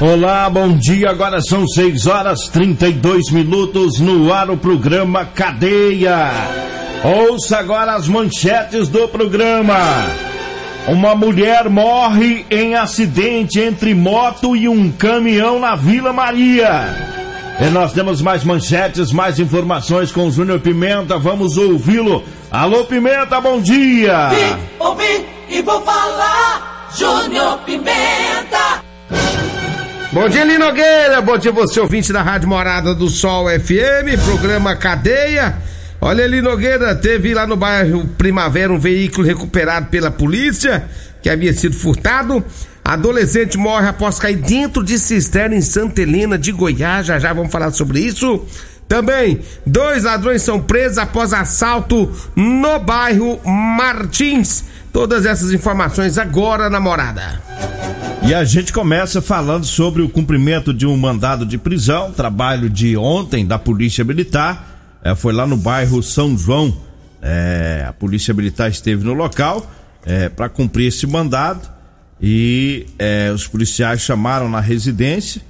Olá, bom dia. Agora são 6 horas 32 minutos no ar o programa Cadeia. Ouça agora as manchetes do programa. Uma mulher morre em acidente entre moto e um caminhão na Vila Maria. E nós temos mais manchetes, mais informações com o Júnior Pimenta. Vamos ouvi-lo. Alô, Pimenta, bom dia. Vim, ouvi e vou falar. Júnior Pimenta. Bom dia, Lino Nogueira. Bom dia, você ouvinte da Rádio Morada do Sol FM, programa Cadeia. Olha, Lino Nogueira, teve lá no bairro Primavera um veículo recuperado pela polícia, que havia sido furtado. Adolescente morre após cair dentro de cisterna em Santa Helena de Goiás. Já já vamos falar sobre isso. Também, dois ladrões são presos após assalto no bairro Martins. Todas essas informações agora na morada. E a gente começa falando sobre o cumprimento de um mandado de prisão, trabalho de ontem da Polícia Militar. É, foi lá no bairro São João. É, a Polícia Militar esteve no local é, para cumprir esse mandado e é, os policiais chamaram na residência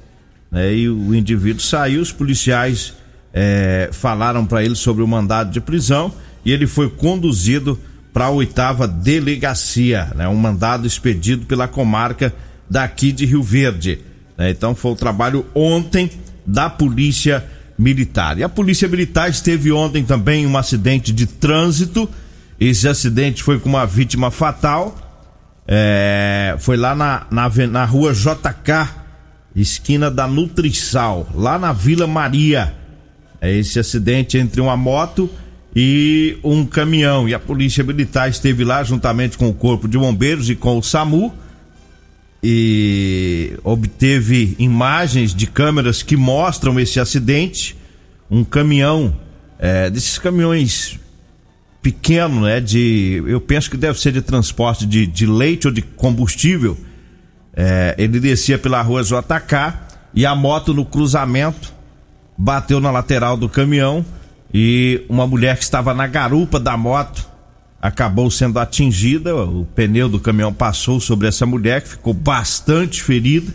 né, e o indivíduo saiu. Os policiais é, falaram para ele sobre o mandado de prisão e ele foi conduzido para a oitava delegacia, né, um mandado expedido pela comarca daqui de Rio Verde. Né? Então foi o trabalho ontem da Polícia Militar. E a Polícia Militar esteve ontem também em um acidente de trânsito. Esse acidente foi com uma vítima fatal. É, foi lá na, na, na rua JK, esquina da Nutrisal, lá na Vila Maria. É esse acidente entre uma moto e um caminhão. E a Polícia Militar esteve lá juntamente com o Corpo de Bombeiros e com o SAMU e obteve imagens de câmeras que mostram esse acidente. Um caminhão, é, desses caminhões pequeno, né? De, eu penso que deve ser de transporte de, de leite ou de combustível. É, ele descia pela rua JK e a moto no cruzamento bateu na lateral do caminhão e uma mulher que estava na garupa da moto acabou sendo atingida. O pneu do caminhão passou sobre essa mulher que ficou bastante ferida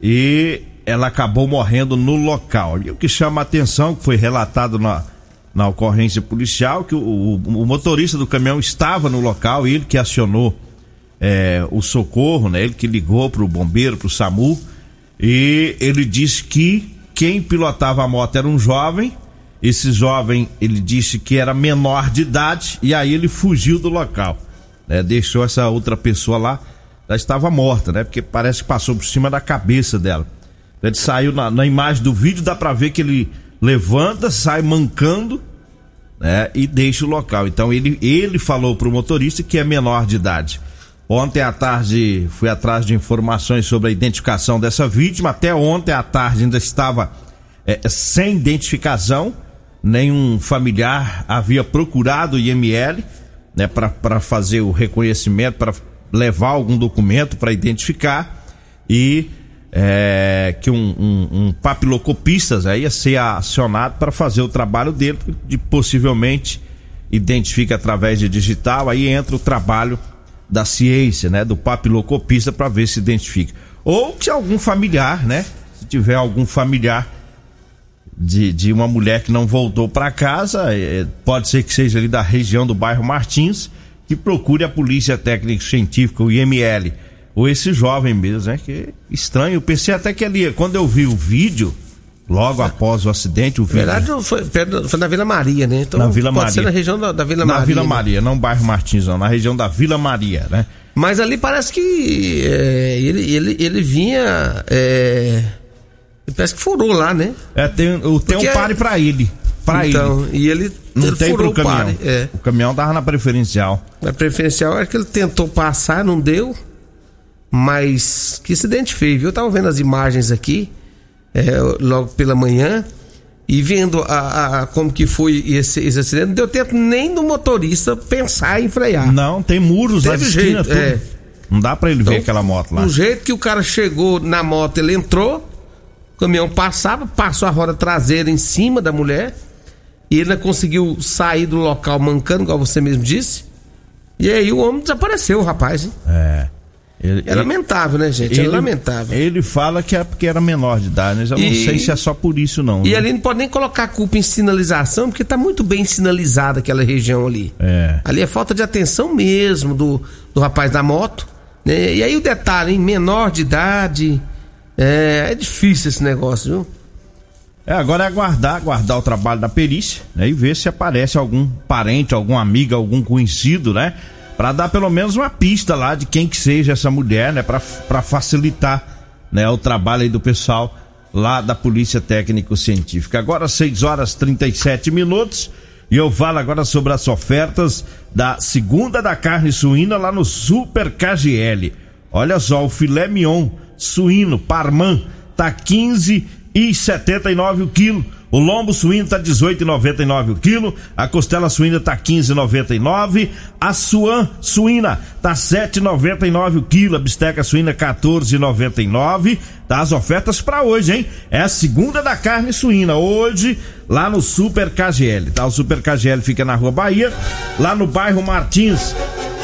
e ela acabou morrendo no local. E o que chama a atenção, que foi relatado na, na ocorrência policial, que o, o, o motorista do caminhão estava no local, ele que acionou é, o socorro, né? Ele que ligou para o bombeiro, para o SAMU, e ele disse que quem pilotava a moto era um jovem esse jovem, ele disse que era menor de idade e aí ele fugiu do local. Né? Deixou essa outra pessoa lá, ela estava morta, né? Porque parece que passou por cima da cabeça dela. Ele saiu na, na imagem do vídeo, dá pra ver que ele levanta, sai mancando, né? E deixa o local. Então ele, ele falou pro motorista que é menor de idade. Ontem à tarde fui atrás de informações sobre a identificação dessa vítima. Até ontem à tarde ainda estava é, sem identificação nenhum familiar havia procurado o IML né, para fazer o reconhecimento, para levar algum documento para identificar e é, que um, um, um papilocopista ia ser acionado para fazer o trabalho dele, de possivelmente identifica através de digital, aí entra o trabalho da ciência, né, do papilocopista para ver se identifica. Ou se algum familiar, né, se tiver algum familiar de, de uma mulher que não voltou para casa, é, pode ser que seja ali da região do bairro Martins, que procure a Polícia Técnica Científica, o IML, ou esse jovem mesmo, né? Que estranho. Eu pensei até que ali, quando eu vi o vídeo, logo após o acidente, o vídeo. Na verdade, foi, foi na Vila Maria, né? Então, na Vila pode Maria. ser na região da, da Vila na Maria. Na Vila né? Maria, não bairro Martins, não, na região da Vila Maria, né? Mas ali parece que é, ele, ele, ele vinha. É, parece que furou lá, né? É, tem, tem um pare pra ele. Pra então, ele. e ele, Não ele tem furou pro o caminhão. pare. É. O caminhão tava na preferencial. Na preferencial é que ele tentou passar, não deu. Mas que acidente feio, viu? Eu tava vendo as imagens aqui, é, logo pela manhã, e vendo a, a- a- como que foi esse, esse acidente. Não deu tempo nem do motorista pensar em frear. Não, tem muros Teve esquina, jeito, tudo. é. Não dá pra ele ver Então, aquela moto lá. Do jeito que o cara chegou na moto, ele entrou, o caminhão passava, passou a roda traseira em cima da mulher, e ele não conseguiu sair do local mancando, igual você mesmo disse. E aí o homem desapareceu, o rapaz. Hein? É. Ele, É lamentável, né, gente? é lamentável. Ele fala que é porque era menor de idade, mas eu não E- sei se é só por isso, não. E viu? ali não pode nem colocar a culpa em sinalização, porque tá muito bem sinalizada aquela região ali. É. Ali é falta de atenção mesmo do, do rapaz da moto. Né? E aí o detalhe, hein? menor de idade. É, é difícil esse negócio, viu? É, agora é aguardar, aguardar o trabalho da perícia, né? E ver se aparece algum parente, algum amigo, algum conhecido, né? Pra dar pelo menos uma pista lá de quem que seja essa mulher, né? Pra, pra facilitar, né? O trabalho aí do pessoal lá da Polícia Técnico Científica. Agora 6 horas 37 minutos e eu falo agora sobre as ofertas da segunda da carne suína lá no Super KGL. Olha só, o filé mignon suíno Parman tá 15 e 79 o quilo. O lombo suíno tá 18,99 o quilo, a costela suína tá 15,99, a suan suína tá 7,99 o quilo, a bisteca suína 14,99. Tá as ofertas para hoje, hein? É a segunda da carne suína hoje lá no Super KGL, tá? O Super KGL fica na Rua Bahia, lá no bairro Martins.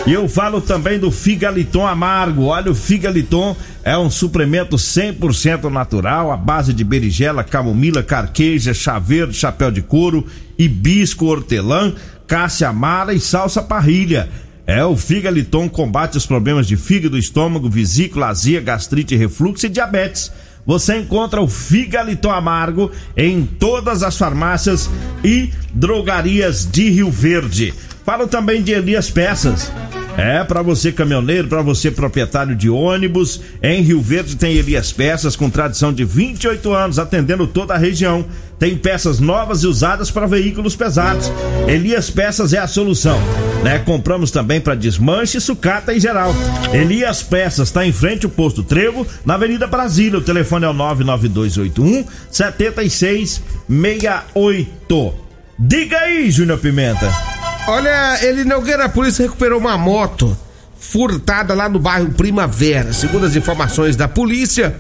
E eu falo também do Figaliton Amargo. Olha, o Figaliton é um suplemento 100% natural, à base de berigela, camomila, carqueja, chá verde, chapéu de couro, hibisco, hortelã, cássia amara e salsa parrilha. É, o Figaliton combate os problemas de fígado, estômago, vesícula, azia, gastrite, refluxo e diabetes. Você encontra o Figaliton Amargo em todas as farmácias e drogarias de Rio Verde. Falo também de Elias Peças. É, para você caminhoneiro, para você proprietário de ônibus, em Rio Verde tem Elias Peças com tradição de 28 anos, atendendo toda a região. Tem peças novas e usadas para veículos pesados. Elias Peças é a solução, né? Compramos também para desmanche, sucata em geral. Elias Peças está em frente ao posto Trevo, na Avenida Brasília. O telefone é o 99281 7668. Diga aí, Júnior Pimenta. Olha, ele Nogueira, a polícia recuperou uma moto furtada lá no bairro Primavera. Segundo as informações da polícia,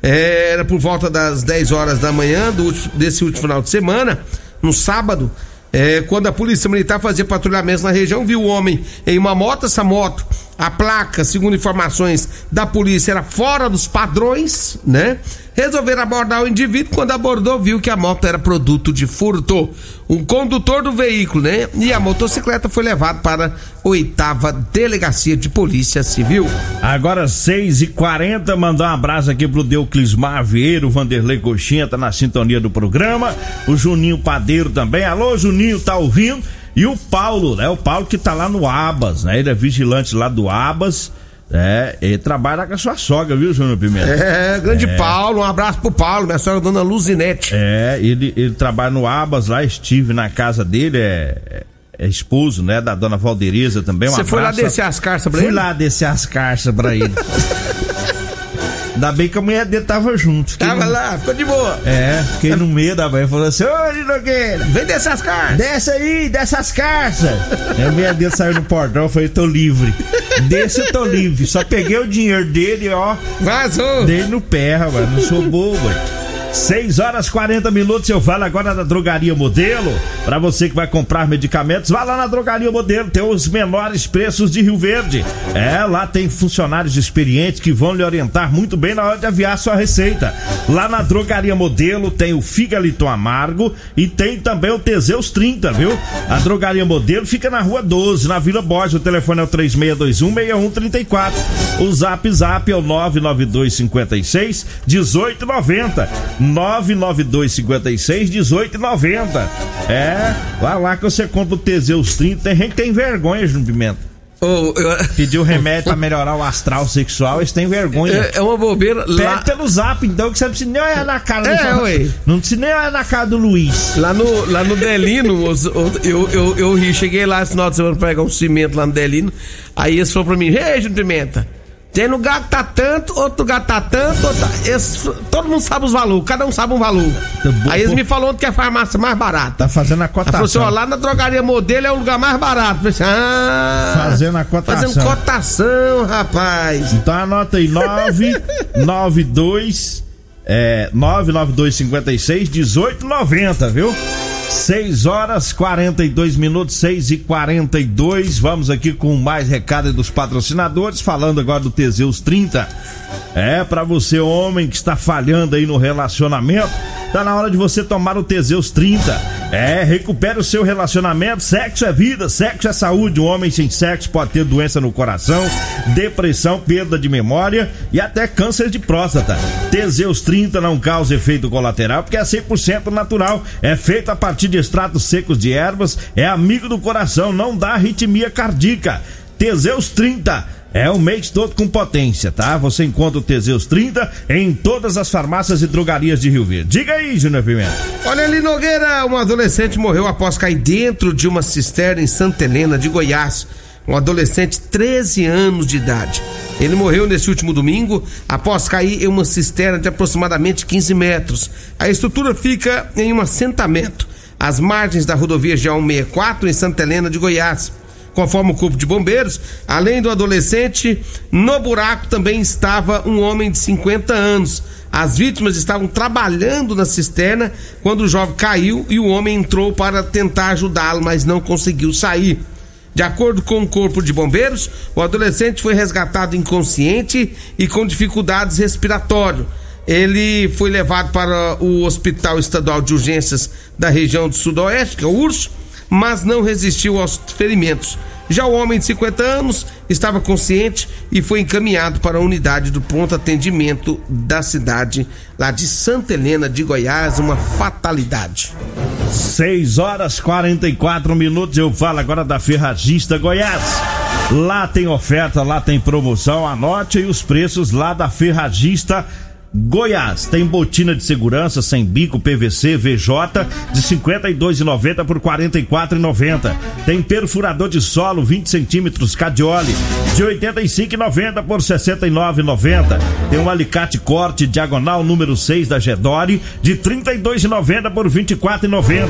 eh, era por volta das 10 horas da manhã do, desse último final de semana, no sábado, eh, quando a polícia militar fazia patrulhamento na região, viu o homem em uma moto. Essa moto, a placa, segundo informações da polícia, era fora dos padrões, né? Resolveram abordar o indivíduo. Quando abordou, viu que a moto era produto de furto. Um condutor do veículo, né? E a motocicleta foi levada para oitava delegacia de polícia civil. Agora 6 e 40 mandar um abraço aqui pro Deuclismar Vieira, o Vanderlei Coxinha tá na sintonia do programa, o Juninho Padeiro também, alô Juninho, tá ouvindo? E o Paulo, né? O Paulo que tá lá no Abas, né? Ele é vigilante lá do Abas, é, ele trabalha com a sua sogra, viu, Júnior Pimenta? É, grande Paulo, um abraço pro Paulo, minha sogra dona Luzinete. É, ele, ele trabalha no Abas lá, estive na casa dele, é, é, é esposo, né, da dona Valdereza também. Um Você foi lá descer as carças pra Fui ele? lá descer as carças pra ele. Ainda bem que a mulher dele tava junto. fiquei Tava no- lá, ficou de boa. É, fiquei no meio da e falou assim: Ô, Nogueira, Vem descer as carças. desce aí, desce as carças. Aí a mulher dele saiu no portão, eu falei: tô livre. Desce, eu tô livre. Só peguei o dinheiro dele, ó, Vazou. dei no pé, rapaz. Não sou bobo. 6 horas 40 minutos. Eu falo agora da Drogaria Modelo. Para você que vai comprar medicamentos, vá lá na Drogaria Modelo. Tem os menores preços de Rio Verde. É, lá tem funcionários experientes que vão lhe orientar muito bem na hora de aviar sua receita. Lá na Drogaria Modelo tem o Figaliton Amargo e tem também o Teseus 30, viu? A Drogaria Modelo fica na Rua 12, na Vila Borges. O telefone é o 3621-6134. O Zap Zap é o 99256 1890. 99256 1890. É, vai lá que você compra o Teseus 30. Tem gente que tem vergonha, Júnior Pimenta. Oh, eu... Pediu remédio pra melhorar o astral sexual, eles têm vergonha. É, é uma bobeira. Pede Lá, pelo zap, então, que você não precisa nem olhar na cara É, do ué. Não precisa nem olhar na cara do Luiz. lá no, lá no Delino, eu, eu, eu ri, cheguei lá esse final de semana pra pegar um cimento lá no Delino. Aí eles falaram pra mim, ei, Júnior Pimenta, tem lugar que tá tanto, outro lugar tá tanto, outro tá... Esse- todo mundo sabe os valores, cada um sabe um valor. Tá bom, Aí eles pô. me falaram onde que é a farmácia mais barata. Tá fazendo a Ela falou cotação. assim, ó, lá na drogaria modelo é o lugar mais barato. Eu falei assim, ah, Fazendo a cotação. Fazendo cotação, rapaz. Então anota aí, 992 é, 99256 1890, viu? 6 horas 42 minutos, 6 e 42 Vamos aqui com mais recado dos patrocinadores, falando agora do Teseus 30. É, pra você, homem que está falhando aí no relacionamento, tá na hora de você tomar o Teseus 30. É, recupere o seu relacionamento. Sexo é vida, sexo é saúde. Um homem sem sexo pode ter doença no coração, depressão, perda de memória e até câncer de próstata. Teseus 30 não causa efeito colateral porque é 100% natural. É feito a partir de extratos secos de ervas, é amigo do coração, não dá arritmia cardíaca. Teseus 30 é o mês todo com potência, tá? Você encontra o Teseus 30 em todas as farmácias e drogarias de Rio Verde. Diga aí, Júnior Pimenta. Olha ali, Nogueira, um adolescente morreu após cair dentro de uma cisterna em Santa Helena de Goiás. Um adolescente, 13 anos de idade. Ele morreu nesse último domingo após cair em uma cisterna de aproximadamente 15 metros. A estrutura fica em um assentamento, às margens da rodovia G164 em Santa Helena de Goiás. Conforme o Corpo de Bombeiros, além do adolescente, no buraco também estava um homem de 50 anos. As vítimas estavam trabalhando na cisterna quando o jovem caiu e o homem entrou para tentar ajudá-lo, mas não conseguiu sair. De acordo com o Corpo de Bombeiros, o adolescente foi resgatado inconsciente e com dificuldades respiratórias. Ele foi levado para o Hospital Estadual de Urgências da região do Sudoeste, que é o URSO, mas não resistiu aos ferimentos. Já o homem de 50 anos estava consciente e foi encaminhado para a unidade do pronto atendimento da cidade, lá de Santa Helena de Goiás, uma fatalidade. 6 horas 44 minutos. Eu falo agora da Ferragista Goiás. Lá tem oferta, lá tem promoção. Anote aí os preços lá da Ferragista Goiás. Tem botina de segurança sem bico PVC VJ de 52,90 por 44,90. Tem perfurador de solo 20 centímetros Cadioli de 85,90 por 69,90. Tem um alicate corte diagonal número 6 da Gedore de 32,90 por 24,90.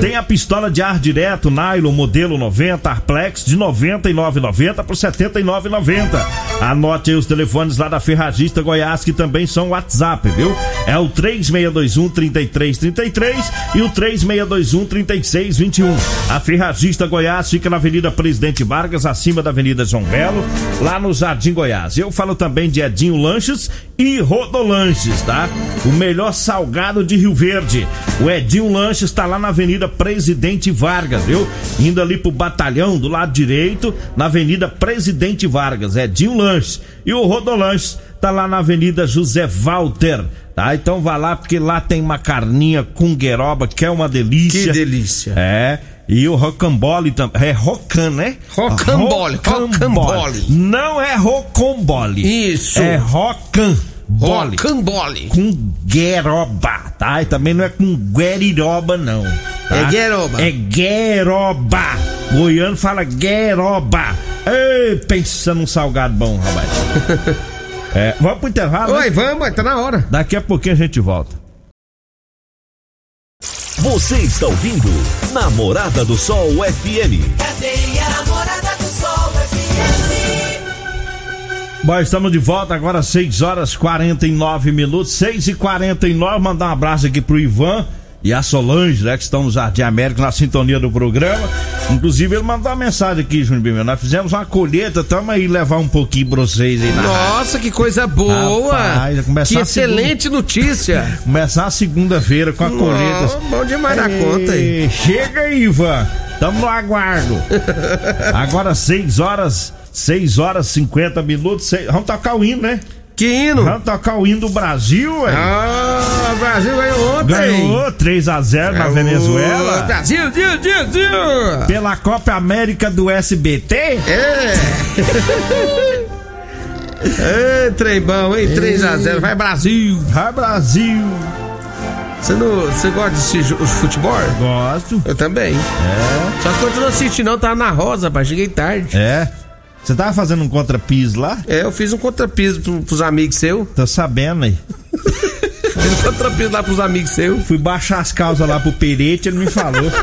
Tem a pistola de ar direto nylon modelo 90 Arplex de 99,90 por 79,90. Anote aí os telefones lá da Ferragista Goiás que também são WhatsApp, viu? É o 3621 3333 e o 3621 3621. A Ferragista Goiás fica na Avenida Presidente Vargas, acima da Avenida João Belo, lá no Jardim Goiás. Eu falo também de Edinho Lanches e Rodolanches, tá? O melhor salgado de Rio Verde. O Edinho Lanches está lá na Avenida Presidente Vargas, viu? Indo ali pro batalhão do lado direito, na Avenida Presidente Vargas. Edinho Lanches. E o Rodolanches tá lá na Avenida José Walter. Tá? Então vá lá porque lá tem uma carninha com gueroba que é uma delícia. Que delícia. É. E o rocambole também. É rocan, né? Rocambole, rocambole. Não é rocambole. Isso. É rocambole. Rocambole. Com gueroba, tá? E também não é com gueriroba, não. tá? É gueroba. É gueroba. Goiano fala gueroba. Ei, pensa num salgado bom, rapaz. é, vamos pro intervalo? né? Oi, vamos, tá na hora. Daqui a pouquinho a gente volta. Você está ouvindo Namorada do Sol FM. Cadeia Namorada do Sol FM. Bom, estamos de volta agora, 6 horas 49 minutos, 6 e 49 Mandar um abraço aqui pro Ivan e a Solange, né, que estão no Jardim América, na sintonia do programa. Inclusive, ele mandou uma mensagem aqui, Júnior Bimel. Nós fizemos uma colheita, tamo aí levar um pouquinho pra vocês aí na Nossa, que coisa boa! Rapaz, que excelente segunda... notícia! começar a segunda-feira com a colheita. Bom demais na conta aí. Chega aí, Ivan. Tamo no aguardo. Agora, 6 horas, 6 horas 50 minutos. Vamos tocar o hino, né? Que hino? Vamos tocar o hino do Brasil, ué. Ah, o Brasil ganhou ontem. Ganhou 3x0 na Venezuela. Brasil, Brasil, Brasil. Pela Copa América do SBT? É. Ei, trem bom, hein? 3x0. Vai Brasil. Vai Brasil. Você, não, você gosta de assistir futebol? Gosto. Eu também. É. Só que eu não assisti não, tava na rosa, rapaz. Cheguei tarde. É. Você tava fazendo um contrapiso lá? É, eu fiz um contrapiso pro, pros amigos seus. Tô sabendo aí. fiz um contrapiso lá pros amigos seus. Fui baixar as calças lá pro Perete, ele me falou.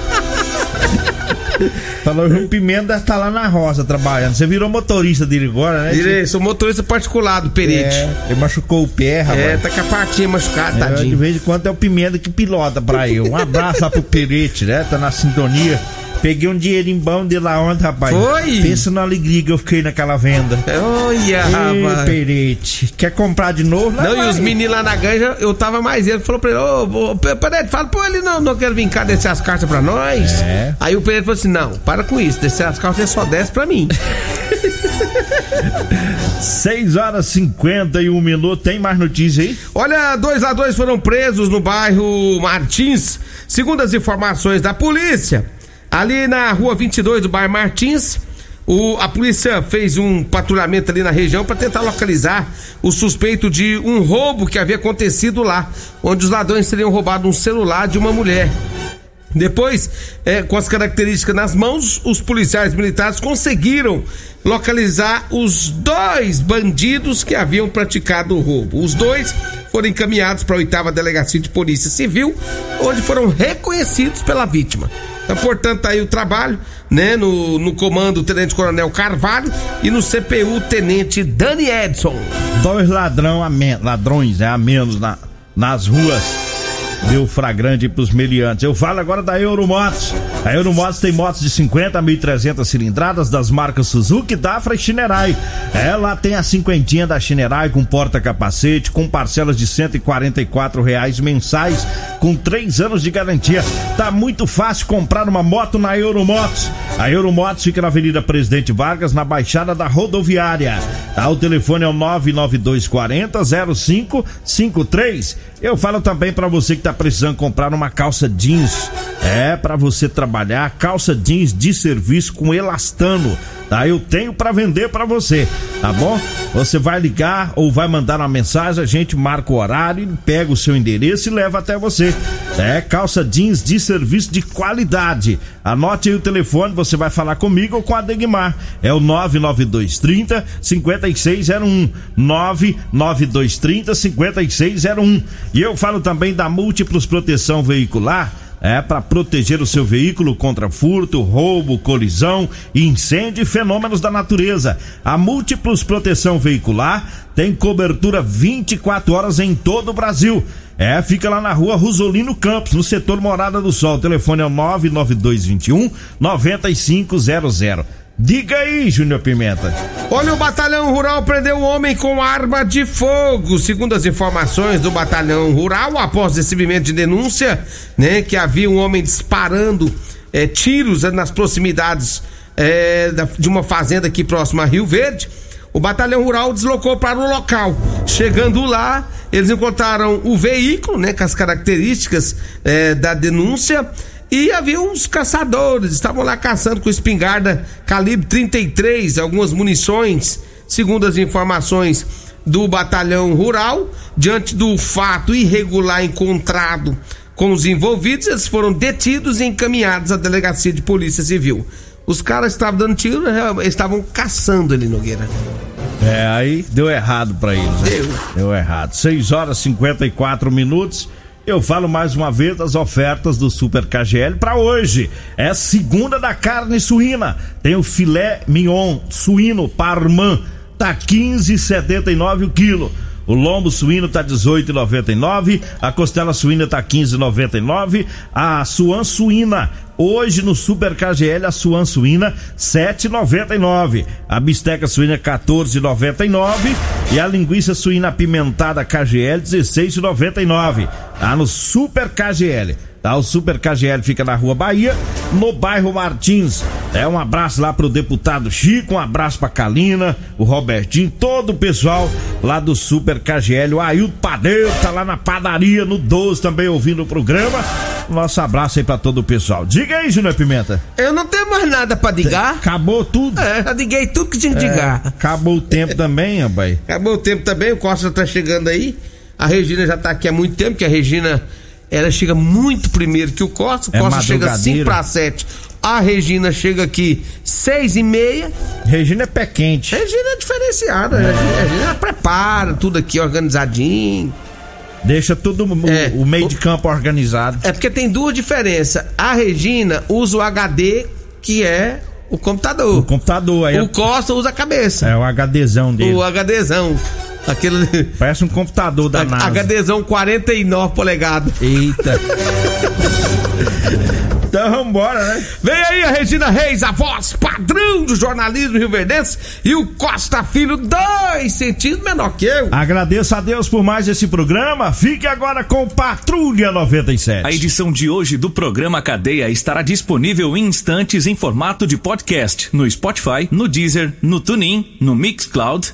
Falou, o Pimenta tá lá na roça trabalhando. Você virou motorista dele agora, né? Virei, sou motorista particular do Perete. É, ele machucou o pé, rapaz. É, tá com a patinha machucada, é, tadinho. De vez em quando é o Pimenta que pilota pra eu. Um abraço lá pro Perete, né? Tá na sintonia. Peguei um dinheirinho bom de lá ontem, rapaz. Foi? Pensa na alegria que eu fiquei naquela venda. Olha, rapaz. Perete. Quer comprar de novo? Não, não e os meninos lá na ganja, eu tava mais ele. Falou pra ele, ô, ô Perete, fala, pô, ele não, não quer vir cá descer as cartas pra nós. É. Aí o Perete falou assim: não, para com isso, descer as cartas só desce pra mim. 6 horas 51 minutos. Tem mais notícia aí? Olha, dois ladrões foram presos no bairro Martins. Segundo as informações da polícia, Ali na rua 22 do bairro Martins, o, a polícia fez um patrulhamento ali na região para tentar localizar o suspeito de um roubo que havia acontecido lá, onde os ladrões teriam roubado um celular de uma mulher. Depois, é, com as características nas mãos, os policiais militares conseguiram localizar os dois bandidos que haviam praticado o roubo. Os dois foram encaminhados para a oitava delegacia de polícia civil, onde foram reconhecidos pela vítima. Então, portanto, tá aí o trabalho, né? No, no comando, Tenente Coronel Carvalho e no CPU, Tenente Dani Edson. Dois ladrão a ladrões, né? A menos na, nas ruas deu flagrante pros meliantes. Eu falo agora da Euromotos. A Euromotos tem motos de 50 a 1.300 cilindradas das marcas Suzuki, Dafra e Shinerai. Ela tem a cinquentinha da Shinerai com porta-capacete, com parcelas de 144 reais mensais, com três anos de garantia. Tá muito fácil comprar uma moto na Euromotos. A Euromotos fica na Avenida Presidente Vargas, na Baixada da Rodoviária. Tá, o telefone é o 99240 0553. Eu falo também para você que tá precisando comprar uma calça jeans. É para você trabalhar calça jeans de serviço com elastano tá? Eu tenho para vender para você, tá bom? Você vai ligar ou vai mandar uma mensagem, a gente marca o horário, pega o seu endereço e leva até você. É calça jeans de serviço de qualidade. Anote aí o telefone, você vai falar comigo ou com a Degmar. É o 99230 5601. 99230 5601. E eu falo também da Múltiplos Proteção Veicular é para proteger o seu veículo contra furto, roubo, colisão, incêndio e fenômenos da natureza. A Múltiplos Proteção Veicular tem cobertura 24 horas em todo o Brasil. É, fica lá na rua Rosolino Campos, no setor Morada do Sol. O telefone é 99221 9500. Diga aí, Júnior Pimenta. Olha, o Batalhão Rural prendeu um homem com arma de fogo. Segundo as informações do Batalhão Rural, após recebimento de denúncia, né, que havia um homem disparando é, tiros nas proximidades é, de uma fazenda aqui próxima a Rio Verde. O batalhão rural deslocou para o local. Chegando lá, eles encontraram o veículo, né, com as características é, da denúncia e havia uns caçadores, estavam lá caçando com espingarda calibre 33, algumas munições, segundo as informações do batalhão rural. Diante do fato irregular encontrado com os envolvidos, eles foram detidos e encaminhados à delegacia de polícia civil. Os caras estavam dando tiro, estavam caçando ali, Nogueira. É, aí deu errado para eles. Né? Deu. Deu errado. 6 horas e 54 minutos. Eu falo mais uma vez das ofertas do Super KGL para hoje. É segunda da carne suína. Tem o filé mignon suíno parmã tá 15,79 o quilo. O lombo suíno tá 18,99, a costela suína tá 15,99, a suan suína hoje no Super KGL a suan suína 7,99, a bisteca suína 14,99 e a linguiça suína apimentada KGL 16,99. Tá no Super KGL. Tá? O Super KGL fica na Rua Bahia, no bairro Martins. É um abraço lá pro deputado Chico, um abraço pra Kalina, o Robertinho, todo o pessoal lá do Super KGL. O Ailton Padeiro tá lá na padaria, no 12 também ouvindo o programa. Nosso abraço aí pra todo o pessoal. Diga aí, Júnior Pimenta. Eu não tenho mais nada pra digar. Acabou tudo. É, já diguei tudo que tinha que É, digar. acabou o tempo também, rapaz. Acabou o tempo também, o Costa tá chegando aí. A Regina já tá aqui há muito tempo, que a Regina ela chega muito primeiro que o Costa. O É Costa chega madrugadeira. 5 para 7. A Regina chega aqui 6 e meia. Regina é pé quente. Regina é diferenciada. A Regina, a Regina prepara tudo aqui organizadinho. Deixa tudo o- É. o meio de campo organizado. É porque tem duas diferenças. A Regina usa o HD, que é o computador. O computador aí. O Costa usa a cabeça. É o HDzão dele. O HDzão. Aquele. Parece um computador da NASA. HDzão 49 polegadas. Eita. então vambora, né? Vem aí a Regina Reis, a voz padrão do jornalismo rio-verdense, e o Costa Filho, dois centímetros menor que eu. Agradeço a Deus por mais esse programa. Fique agora com Patrulha 97. A edição de hoje do programa Cadeia estará disponível em instantes em formato de podcast no Spotify, no Deezer, no TuneIn, no Mixcloud,